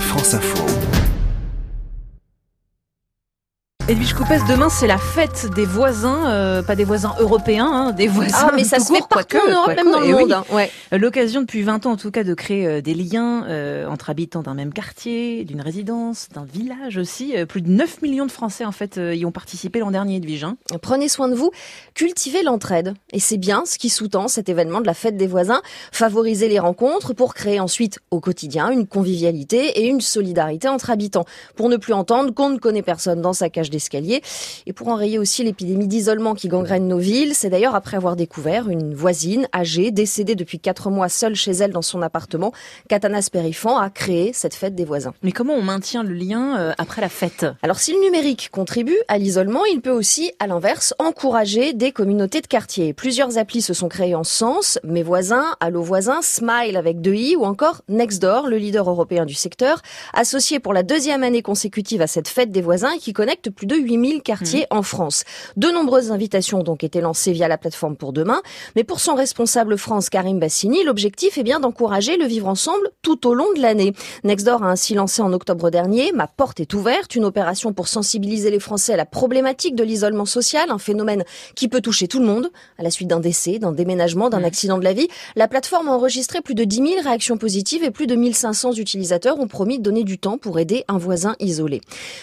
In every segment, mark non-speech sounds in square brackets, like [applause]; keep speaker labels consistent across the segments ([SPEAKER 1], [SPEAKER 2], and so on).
[SPEAKER 1] France Info.
[SPEAKER 2] Edwige Coupès, demain c'est la fête des voisins, euh, pas des voisins européens, hein, des voisins.
[SPEAKER 3] Ah, mais ça se fait
[SPEAKER 2] court,
[SPEAKER 3] partout
[SPEAKER 2] quoique,
[SPEAKER 3] en Europe, même dans le
[SPEAKER 2] oui.
[SPEAKER 3] monde. hein. Ouais.
[SPEAKER 2] Euh, L'occasion depuis 20 ans en tout cas de créer euh, des liens euh, entre habitants d'un même quartier, d'une résidence, d'un village aussi. Euh, plus de 9 millions de Français en fait y ont participé l'an dernier, Edwige. hein.
[SPEAKER 3] Prenez soin de vous, cultivez l'entraide. Et c'est bien ce qui sous-tend cet événement de la fête des voisins, favoriser les rencontres pour créer ensuite au quotidien une convivialité et une solidarité entre habitants. Pour ne plus entendre qu'on ne connaît personne dans sa cage et pour enrayer aussi l'épidémie d'isolement qui gangrène nos villes. C'est d'ailleurs après avoir découvert une voisine âgée, décédée depuis quatre mois seule chez elle dans son appartement, qu'Athanas Périfan a créé cette fête des voisins.
[SPEAKER 2] Mais comment on maintient le lien euh, après la fête?
[SPEAKER 3] Alors si le numérique contribue à l'isolement, il peut aussi, à l'inverse, encourager des communautés de quartier. Plusieurs applis se sont créées en ce sens, Mes voisins, Allo voisins, Smile avec deux i ou encore Nextdoor, le leader européen du secteur, associé pour la deuxième année consécutive à cette fête des voisins et qui connecte plus de 8000 quartiers en France. De nombreuses invitations ont donc été lancées via la plateforme pour demain, mais pour son responsable France Karim Bassini, l'objectif est bien d'encourager le vivre ensemble tout au long de l'année. Nextdoor a ainsi lancé en octobre dernier Ma porte est ouverte, une opération pour sensibiliser les Français à la problématique de l'isolement social, un phénomène qui peut toucher tout le monde. À la suite d'un décès, d'un déménagement, d'un accident de la vie, la plateforme a enregistré plus de 10 000 réactions positives et plus de 1500 utilisateurs ont promis de donner du temps pour aider un voisin isolé.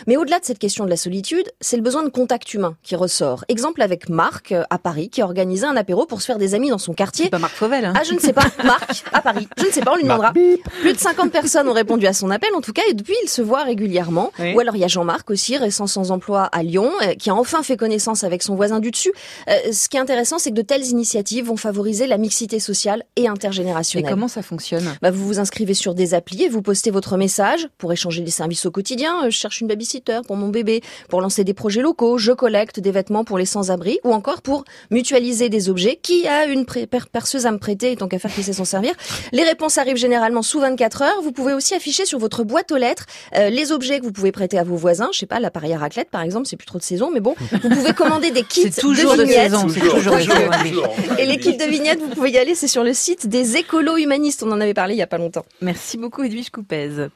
[SPEAKER 3] Mais au-delà de cette question de la solitude, c'est le besoin de contact humain qui ressort. Exemple avec Marc euh, à Paris qui a organisé un apéro pour se faire des amis dans son quartier
[SPEAKER 2] C'est pas Marc Fauvel. Hein
[SPEAKER 3] ah, je ne sais pas. [laughs] Marc, à Paris. Je ne sais pas, on lui demandera. Plus de 50 personnes ont répondu à son appel, en tout cas, et depuis, il se voit régulièrement.
[SPEAKER 2] Oui.
[SPEAKER 3] Ou alors, il y a Jean-Marc aussi, récent sans emploi à Lyon, euh, qui a enfin fait connaissance avec son voisin du dessus. Euh, ce qui est intéressant, c'est que de telles initiatives vont favoriser la mixité sociale et
[SPEAKER 2] Et
[SPEAKER 3] intergénérationnelle.
[SPEAKER 2] comment ça fonctionne?
[SPEAKER 3] Bah, vous vous inscrivez sur des applis et vous postez votre message pour échanger des services au quotidien. Je cherche une babysitter pour mon bébé, pour lancer des projets locaux, je collecte des vêtements pour les sans-abri ou encore pour mutualiser des objets. Qui a une perceuse à me prêter et tant qu'à faire qui sait s'en servir? Les réponses arrivent généralement sous 24 heures. Vous pouvez aussi afficher sur votre boîte aux lettres euh, les objets que vous pouvez prêter à vos voisins. Je sais pas, l'appareil à raclette par exemple, c'est plus trop de saison, mais bon, vous pouvez commander des kits [laughs]
[SPEAKER 2] toujours de
[SPEAKER 3] vignettes.
[SPEAKER 2] saison. C'est toujours de saison.
[SPEAKER 3] Et les kits de vignettes, vous pouvez y aller, c'est sur le site des écolos humanistes. On en avait parlé il y a pas longtemps.
[SPEAKER 2] Merci beaucoup Edwige Coupez.